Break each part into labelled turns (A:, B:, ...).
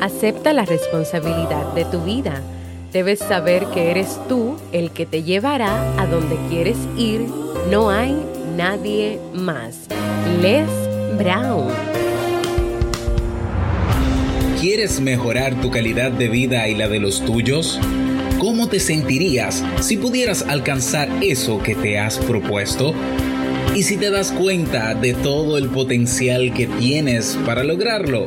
A: Acepta la responsabilidad de tu vida. Debes saber que eres tú el que te llevará a donde quieres ir. No hay nadie más. Les Brown.
B: ¿Quieres mejorar tu calidad de vida y la de los tuyos? ¿Cómo te sentirías si pudieras alcanzar eso que te has propuesto? ¿Y si te das cuenta de todo el potencial que tienes para lograrlo?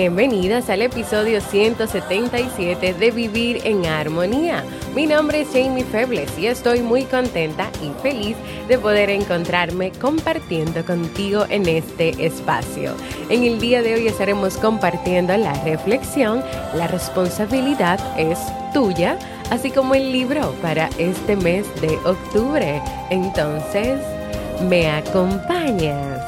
A: Bienvenidas al episodio 177 de Vivir en Armonía. Mi nombre es Jamie Febles y estoy muy contenta y feliz de poder encontrarme compartiendo contigo en este espacio. En el día de hoy estaremos compartiendo la reflexión La responsabilidad es tuya, así como el libro para este mes de octubre. Entonces, ¿me acompañas?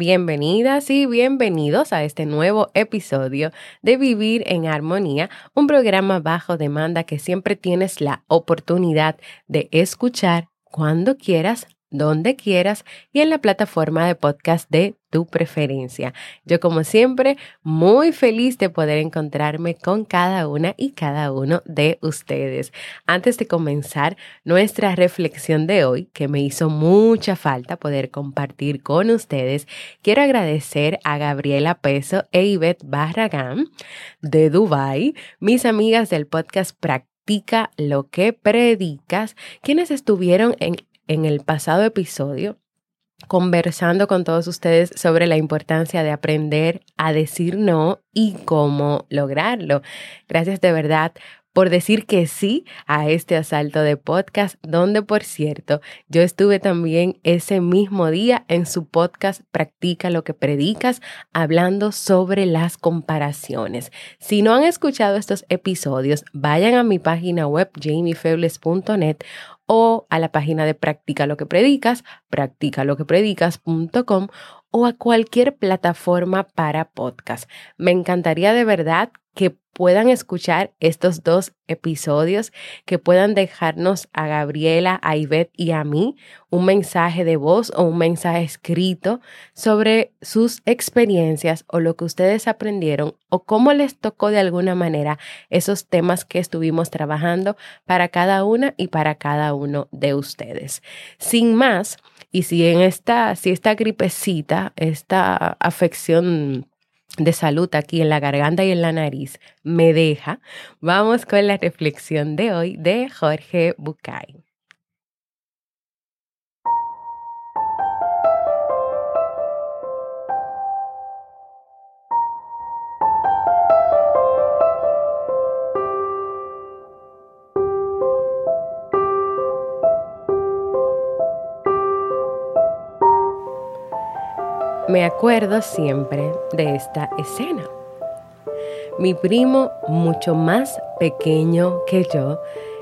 A: Bienvenidas y bienvenidos a este nuevo episodio de Vivir en Armonía, un programa bajo demanda que siempre tienes la oportunidad de escuchar cuando quieras donde quieras y en la plataforma de podcast de tu preferencia. Yo como siempre muy feliz de poder encontrarme con cada una y cada uno de ustedes. Antes de comenzar nuestra reflexión de hoy, que me hizo mucha falta poder compartir con ustedes, quiero agradecer a Gabriela Peso e Ivette Barragán de Dubai, mis amigas del podcast Practica lo que predicas, quienes estuvieron en en el pasado episodio conversando con todos ustedes sobre la importancia de aprender a decir no y cómo lograrlo. Gracias de verdad por decir que sí a este asalto de podcast, donde por cierto yo estuve también ese mismo día en su podcast Practica lo que predicas, hablando sobre las comparaciones. Si no han escuchado estos episodios, vayan a mi página web jamiefebles.net o a la página de Practica lo que predicas, practicaloquepredicas.com o a cualquier plataforma para podcast. Me encantaría de verdad que puedan escuchar estos dos episodios, que puedan dejarnos a Gabriela, a Ivette y a mí un mensaje de voz o un mensaje escrito sobre sus experiencias o lo que ustedes aprendieron o cómo les tocó de alguna manera esos temas que estuvimos trabajando para cada una y para cada uno de ustedes. Sin más, y si en esta, si esta gripecita, esta afección de salud aquí en la garganta y en la nariz me deja, vamos con la reflexión de hoy de Jorge Bucay. Me acuerdo siempre de esta escena. Mi primo, mucho más pequeño que yo,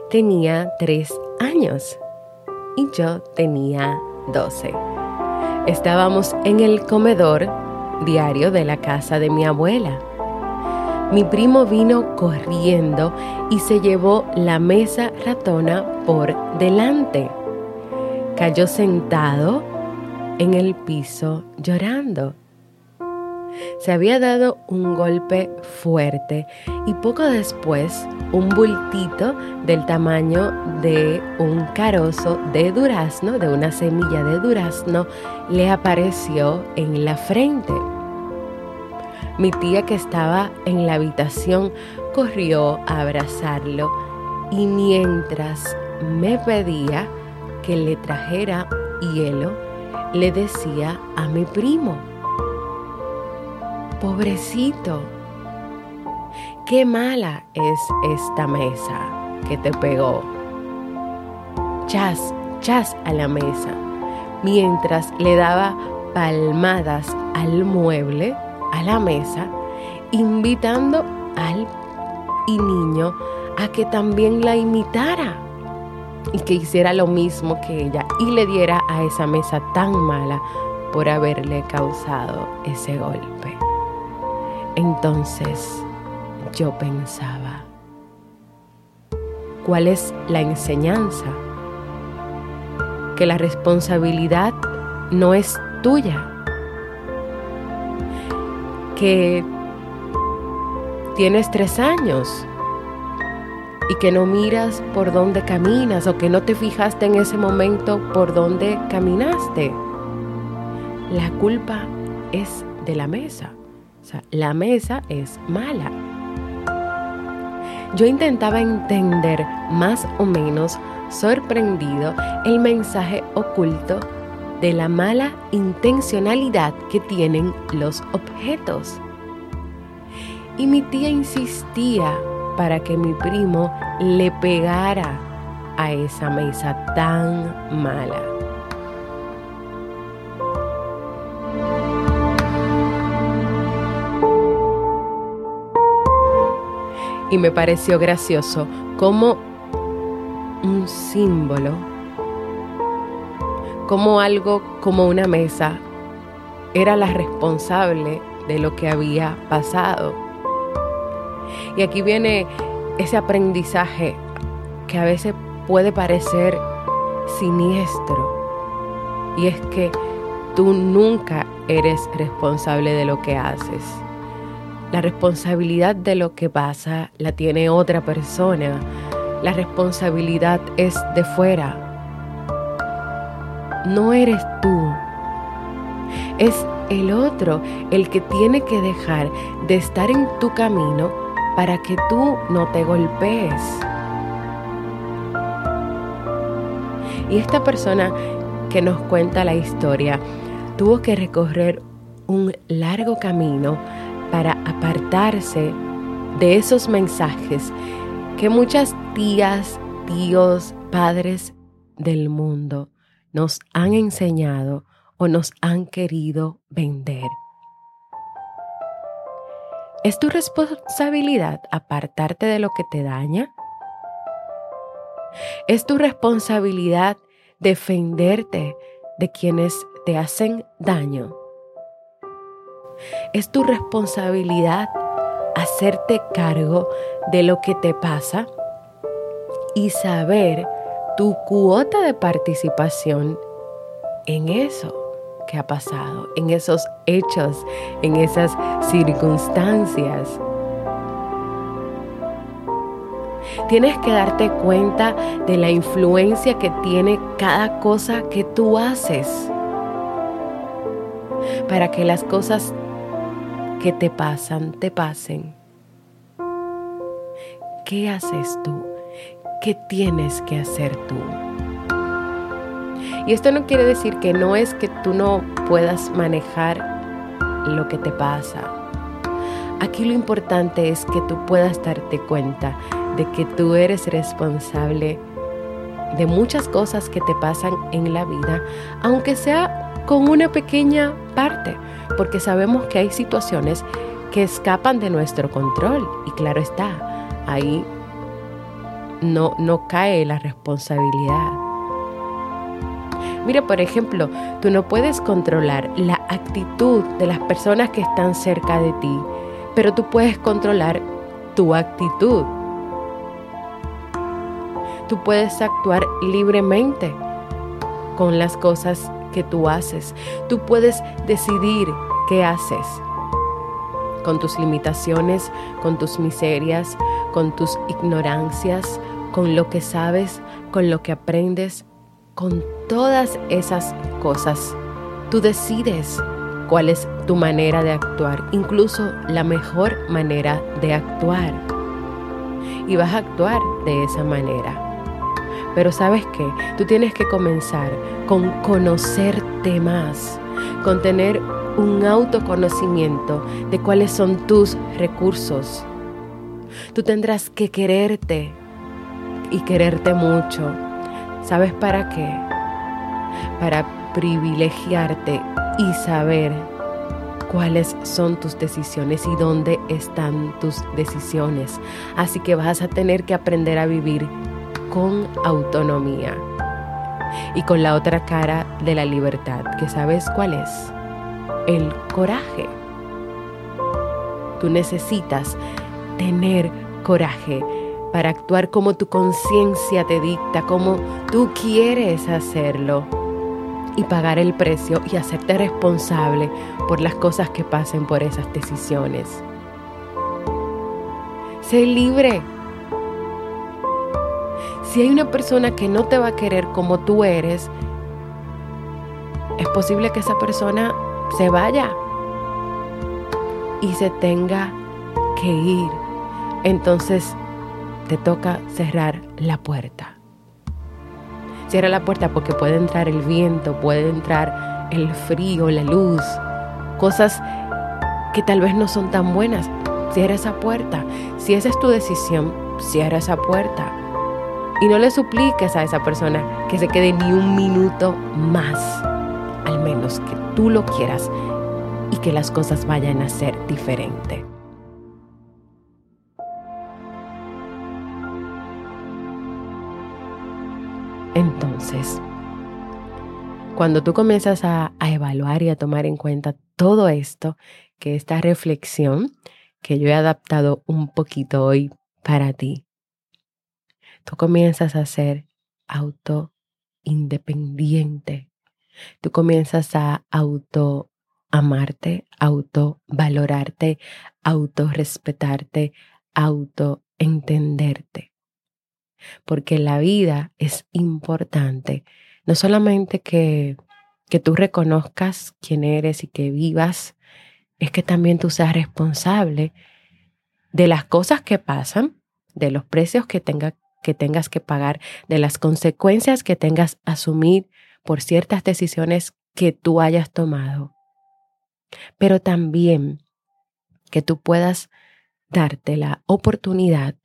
A: tenía tres años y yo tenía doce. Estábamos en el comedor diario de la casa de mi abuela. Mi primo vino corriendo y se llevó la mesa ratona por delante. Cayó sentado en el piso llorando. Se había dado un golpe fuerte y poco después un bultito del tamaño de un carozo de durazno, de una semilla de durazno, le apareció en la frente. Mi tía que estaba en la habitación corrió a abrazarlo y mientras me pedía que le trajera hielo, le decía a mi primo, pobrecito, qué mala es esta mesa que te pegó. Chas, chas a la mesa, mientras le daba palmadas al mueble, a la mesa, invitando al y niño a que también la imitara y que hiciera lo mismo que ella y le diera a esa mesa tan mala por haberle causado ese golpe. Entonces yo pensaba, ¿cuál es la enseñanza? Que la responsabilidad no es tuya, que tienes tres años y que no miras por dónde caminas o que no te fijaste en ese momento por dónde caminaste. La culpa es de la mesa. O sea, la mesa es mala. Yo intentaba entender más o menos sorprendido el mensaje oculto de la mala intencionalidad que tienen los objetos. Y mi tía insistía para que mi primo le pegara a esa mesa tan mala. Y me pareció gracioso como un símbolo, como algo como una mesa, era la responsable de lo que había pasado y aquí viene ese aprendizaje que a veces puede parecer siniestro. Y es que tú nunca eres responsable de lo que haces. La responsabilidad de lo que pasa la tiene otra persona. La responsabilidad es de fuera. No eres tú. Es el otro el que tiene que dejar de estar en tu camino para que tú no te golpees. Y esta persona que nos cuenta la historia tuvo que recorrer un largo camino para apartarse de esos mensajes que muchas tías, tíos, padres del mundo nos han enseñado o nos han querido vender. ¿Es tu responsabilidad apartarte de lo que te daña? ¿Es tu responsabilidad defenderte de quienes te hacen daño? ¿Es tu responsabilidad hacerte cargo de lo que te pasa y saber tu cuota de participación en eso? Que ha pasado, en esos hechos, en esas circunstancias. Tienes que darte cuenta de la influencia que tiene cada cosa que tú haces para que las cosas que te pasan te pasen. ¿Qué haces tú? ¿Qué tienes que hacer tú? Y esto no quiere decir que no es que tú no puedas manejar lo que te pasa. Aquí lo importante es que tú puedas darte cuenta de que tú eres responsable de muchas cosas que te pasan en la vida, aunque sea con una pequeña parte, porque sabemos que hay situaciones que escapan de nuestro control y claro está, ahí no, no cae la responsabilidad. Mira, por ejemplo, tú no puedes controlar la actitud de las personas que están cerca de ti, pero tú puedes controlar tu actitud. Tú puedes actuar libremente con las cosas que tú haces. Tú puedes decidir qué haces. con tus limitaciones, con tus miserias, con tus ignorancias, con lo que sabes, con lo que aprendes, con todas esas cosas. Tú decides cuál es tu manera de actuar, incluso la mejor manera de actuar. Y vas a actuar de esa manera. Pero sabes qué, tú tienes que comenzar con conocerte más, con tener un autoconocimiento de cuáles son tus recursos. Tú tendrás que quererte y quererte mucho. ¿Sabes para qué? Para privilegiarte y saber cuáles son tus decisiones y dónde están tus decisiones. Así que vas a tener que aprender a vivir con autonomía y con la otra cara de la libertad, que sabes cuál es, el coraje. Tú necesitas tener coraje para actuar como tu conciencia te dicta, como tú quieres hacerlo y pagar el precio y hacerte responsable por las cosas que pasen por esas decisiones. Sé libre si hay una persona que no te va a querer como tú eres, es posible que esa persona se vaya y se tenga que ir. Entonces te toca cerrar la puerta. Cierra la puerta porque puede entrar el viento, puede entrar el frío, la luz, cosas que tal vez no son tan buenas. Cierra esa puerta. Si esa es tu decisión, cierra esa puerta. Y no le supliques a esa persona que se quede ni un minuto más, al menos que tú lo quieras y que las cosas vayan a ser diferentes. Entonces, cuando tú comienzas a, evaluar y a tomar en cuenta todo esto, que esta reflexión que yo he adaptado un poquito hoy para ti, tú comienzas a ser auto independiente. Tú comienzas a auto amarte, auto valorarte, auto respetarte, auto entenderte. Porque la vida es importante, no solamente que, que tú reconozcas quién eres y que vivas, es que también tú seas responsable de las cosas que pasan, de los precios que tenga que tengas que pagar, de las consecuencias que tengas asumir por ciertas decisiones que tú hayas tomado. Pero también que tú puedas darte la oportunidad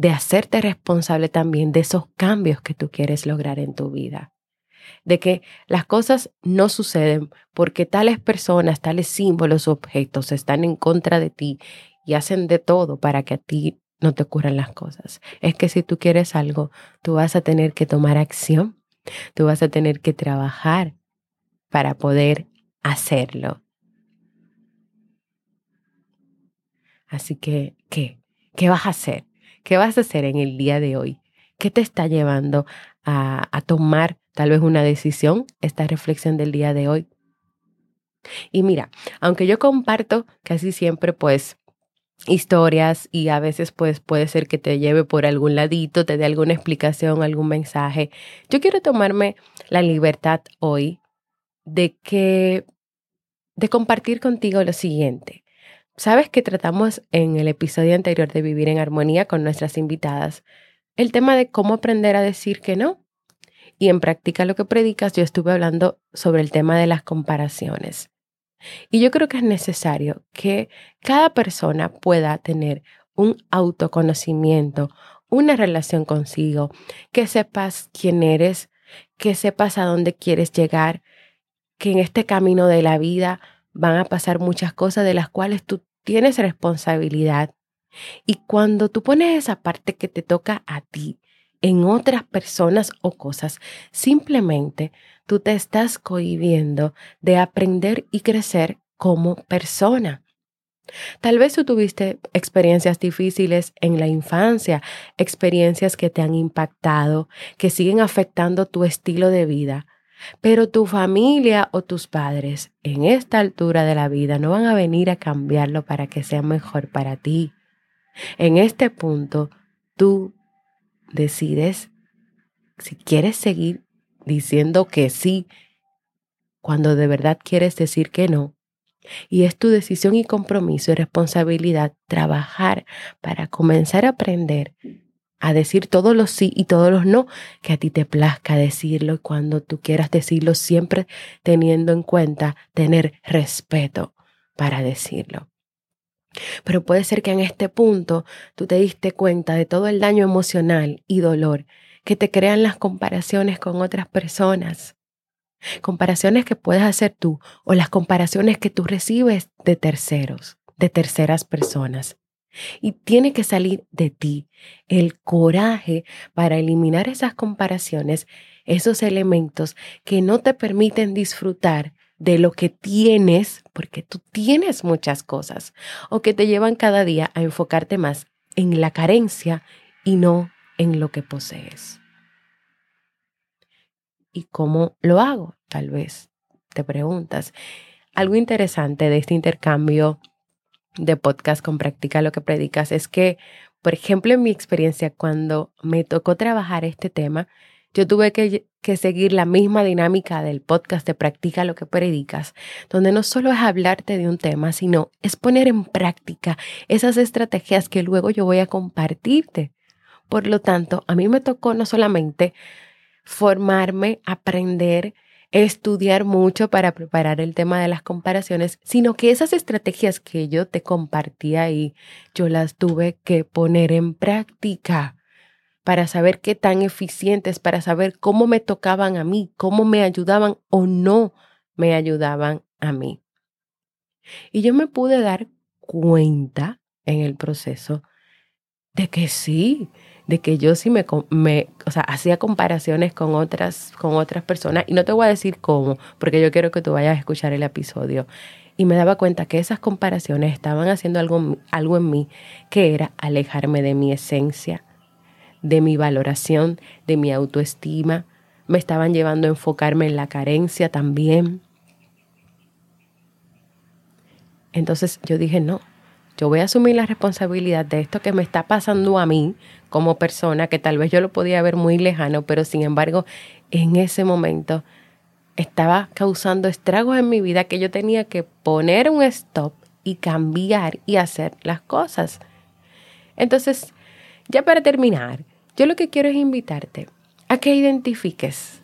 A: de hacerte responsable también de esos cambios que tú quieres lograr en tu vida. De que las cosas no suceden porque tales personas, tales símbolos objetos están en contra de ti y hacen de todo para que a ti no te ocurran las cosas. Es que si tú quieres algo, tú vas a tener que tomar acción, tú vas a tener que trabajar para poder hacerlo. Así que, ¿qué? ¿Qué vas a hacer? ¿Qué vas a hacer en el día de hoy? ¿Qué te está llevando a, a tomar tal vez una decisión, esta reflexión del día de hoy? Y mira, aunque yo comparto casi siempre pues historias y a veces pues puede ser que te lleve por algún ladito, te dé alguna explicación, algún mensaje. Yo quiero tomarme la libertad hoy de que de compartir contigo lo siguiente. Sabes que tratamos en el episodio anterior de Vivir en Armonía con nuestras invitadas el tema de cómo aprender a decir que no. Y en práctica lo que predicas, yo estuve hablando sobre el tema de las comparaciones. Y yo creo que es necesario que cada persona pueda tener un autoconocimiento, una relación consigo, que sepas quién eres, que sepas a dónde quieres llegar, que en este camino de la vida van a pasar muchas cosas de las cuales tú tienes responsabilidad. Y cuando tú pones esa parte que te toca a ti en otras personas o cosas, simplemente tú te estás cohibiendo de aprender y crecer como persona. Tal vez tú tuviste experiencias difíciles en la infancia, experiencias que te han impactado, que siguen afectando tu estilo de vida. Pero tu familia o tus padres en esta altura de la vida no van a venir a cambiarlo para que sea mejor para ti. En este punto, tú decides si quieres seguir diciendo que sí cuando de verdad quieres decir que no. Y es tu decisión y compromiso y responsabilidad trabajar para comenzar a aprender a decir todos los sí y todos los no que a ti te plazca decirlo y cuando tú quieras decirlo siempre teniendo en cuenta tener respeto para decirlo. Pero puede ser que en este punto tú te diste cuenta de todo el daño emocional y dolor que te crean las comparaciones con otras personas. Comparaciones que puedes hacer tú o las comparaciones que tú recibes de terceros, de terceras personas. Y tiene que salir de ti el coraje para eliminar esas comparaciones, esos elementos que no te permiten disfrutar de lo que tienes, porque tú tienes muchas cosas, o que te llevan cada día a enfocarte más en la carencia y no en lo que posees. ¿Y cómo lo hago? Tal vez te preguntas. Algo interesante de este intercambio de podcast con Practica lo que predicas es que, por ejemplo, en mi experiencia, cuando me tocó trabajar este tema, yo tuve que, que, seguir la misma dinámica del podcast de Practica lo que predicas, donde no solo es hablarte de un tema, sino es poner en práctica esas estrategias que luego yo voy a compartirte. Por lo tanto, a mí me tocó no solamente formarme, aprender, estudiar mucho para preparar el tema de las comparaciones, sino que esas estrategias que yo te compartí ahí, yo las tuve que poner en práctica para saber qué tan eficientes, para saber cómo me tocaban a mí, cómo me ayudaban o no me ayudaban a mí. Y yo me pude dar cuenta en el proceso de que sí, de que yo sí me, me o sea, hacía comparaciones con otras, con otras personas y no te voy a decir cómo, porque yo quiero que tú vayas a escuchar el episodio. Y me daba cuenta que esas comparaciones estaban haciendo algo, algo en mí que era alejarme de mi esencia, de mi valoración, de mi autoestima. Me estaban llevando a enfocarme en la carencia también. Entonces yo dije, no, yo voy a asumir la responsabilidad de esto que me está pasando a mí como persona, que tal vez yo lo podía ver muy lejano, pero sin embargo en ese momento estaba causando estragos en mi vida que yo tenía que poner un stop y cambiar y hacer las cosas. Entonces, ya para terminar, yo lo que quiero es invitarte a que identifiques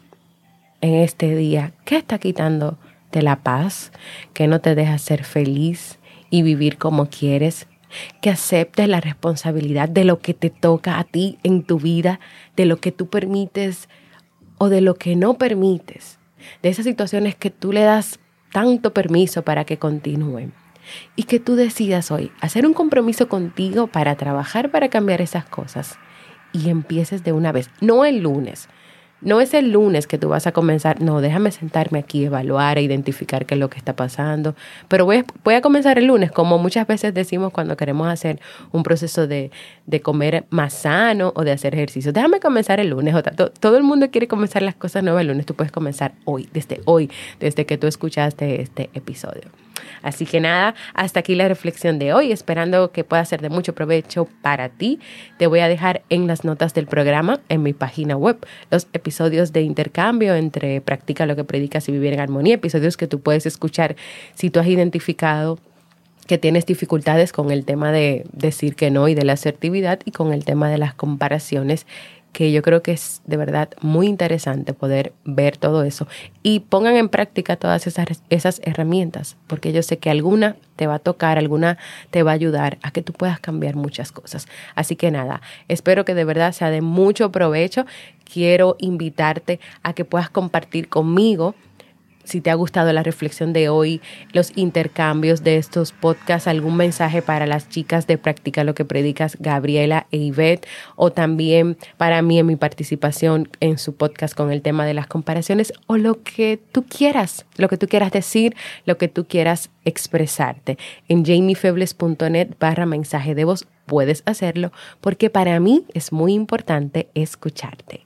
A: en este día qué está quitando la paz, que no te deja ser feliz, y vivir como quieres, que aceptes la responsabilidad de lo que te toca a ti en tu vida, de lo que tú permites o de lo que no permites, de esas situaciones que tú le das tanto permiso para que continúen. Y que tú decidas hoy hacer un compromiso contigo para trabajar para cambiar esas cosas y empieces de una vez, no el lunes, no es el lunes que tú vas a comenzar, no, déjame sentarme aquí, evaluar e identificar qué es lo que está pasando, pero voy a, comenzar el lunes, como muchas veces decimos cuando queremos hacer un proceso de, de comer más sano o de hacer ejercicio. Déjame comenzar el lunes, todo el mundo quiere comenzar las cosas nuevas el lunes, tú puedes comenzar hoy, desde hoy, desde que tú escuchaste este episodio. Así que nada, hasta aquí la reflexión de hoy, esperando que pueda ser de mucho provecho para ti. Te voy a dejar en las notas del programa, en mi página web, los episodios de intercambio entre Practica lo que predicas y vivir en armonía, episodios que tú puedes escuchar si tú has identificado que tienes dificultades con el tema de decir que no y de la asertividad y con el tema de las comparaciones que yo creo que es de verdad muy interesante poder ver todo eso y pongan en práctica todas esas, esas herramientas, porque yo sé que alguna te va a tocar, alguna te va a ayudar a que tú puedas cambiar muchas cosas. Así que nada, espero que de verdad sea de mucho provecho. Quiero invitarte a que puedas compartir conmigo si te ha gustado la reflexión de hoy, los intercambios de estos podcasts, algún mensaje para las chicas de Practica lo que predicas, Gabriela e Ivette, o también para mí en mi participación en su podcast con el tema de las comparaciones, o lo que tú quieras, lo que tú quieras decir, lo que tú quieras expresarte. En jamiefebles.net barra mensaje de voz puedes hacerlo porque para mí es muy importante escucharte.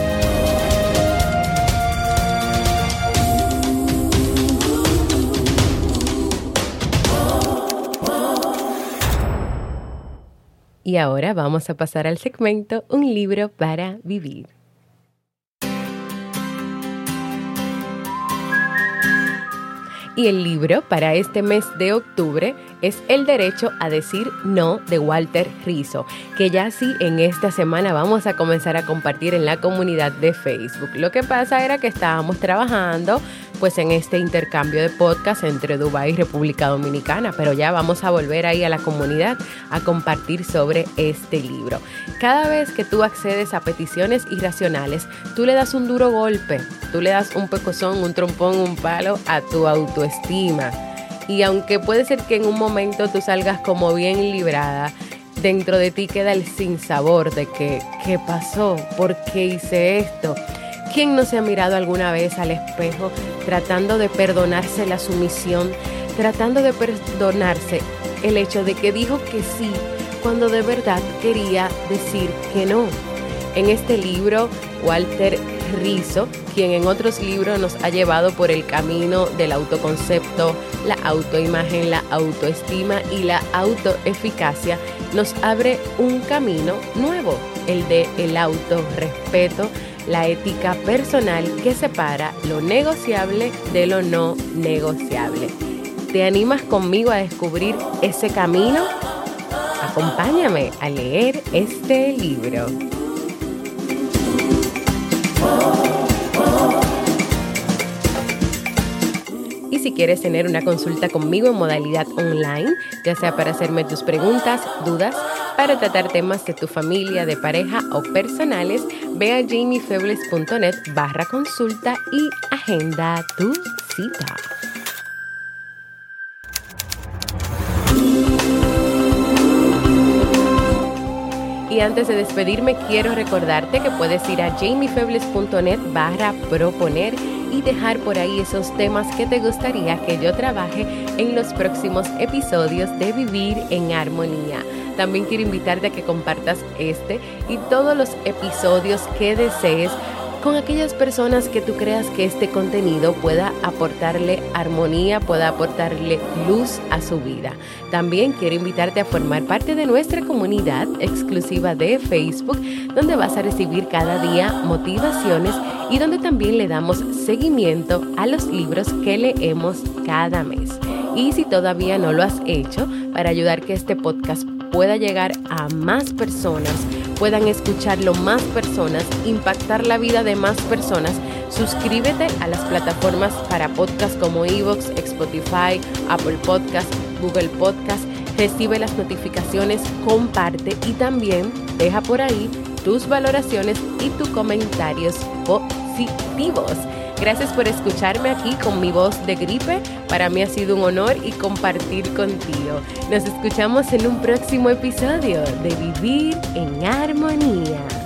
A: Y ahora vamos a pasar al segmento Un libro para vivir. Y el libro para este mes de octubre es El derecho a decir no de Walter Rizzo, que ya sí en esta semana vamos a comenzar a compartir en la comunidad de Facebook. Lo que pasa era que estábamos trabajando pues en este intercambio de podcast entre Dubái y República Dominicana, pero ya vamos a volver ahí a la comunidad a compartir sobre este libro. Cada vez que tú accedes a peticiones irracionales, tú le das un duro golpe, tú le das un pecozón, un trompón, un palo a tu autoestima. Y aunque puede ser que en un momento tú salgas como bien librada, dentro de ti queda el sinsabor de que, ¿qué pasó? ¿Por qué hice esto? ¿Quién no se ha mirado alguna vez al espejo tratando de perdonarse la sumisión, tratando de perdonarse el hecho de que dijo que sí cuando de verdad quería decir que no? En este libro, Walter Rizzo, quien en otros libros nos ha llevado por el camino del autoconcepto, la autoimagen, la autoestima y la autoeficacia, nos abre un camino nuevo, el de el autorrespeto, la ética personal que separa lo negociable de lo no negociable. ¿Te animas conmigo a descubrir ese camino? Acompáñame a leer este libro. Y si quieres tener una consulta conmigo en modalidad online, ya sea para hacerme tus preguntas, dudas, para tratar temas de tu familia, de pareja o personales, ve a jamiefebles.net barra consulta y agenda tu cita. Y antes de despedirme, quiero recordarte que puedes ir a jamiefebles.net barra proponer y dejar por ahí esos temas que te gustaría que yo trabaje en los próximos episodios de Vivir en Armonía. También quiero invitarte a que compartas este y todos los episodios que desees con aquellas personas que tú creas que este contenido pueda aportarle armonía, pueda aportarle luz a su vida. También quiero invitarte a formar parte de nuestra comunidad exclusiva de Facebook, donde vas a recibir cada día motivaciones y donde también le damos seguimiento a los libros que leemos cada mes. Y si todavía no lo has hecho, para ayudar que este podcast pueda llegar a más personas, puedan escucharlo más personas, impactar la vida de más personas, suscríbete a las plataformas para podcast como Evox, Spotify, Apple Podcast, Google Podcast, recibe las notificaciones, comparte y también deja por ahí tus valoraciones y tus comentarios positivos. Gracias por escucharme aquí con mi voz de gripe. Para mí ha sido un honor y compartir contigo. Nos escuchamos en un próximo episodio de Vivir en Armonía.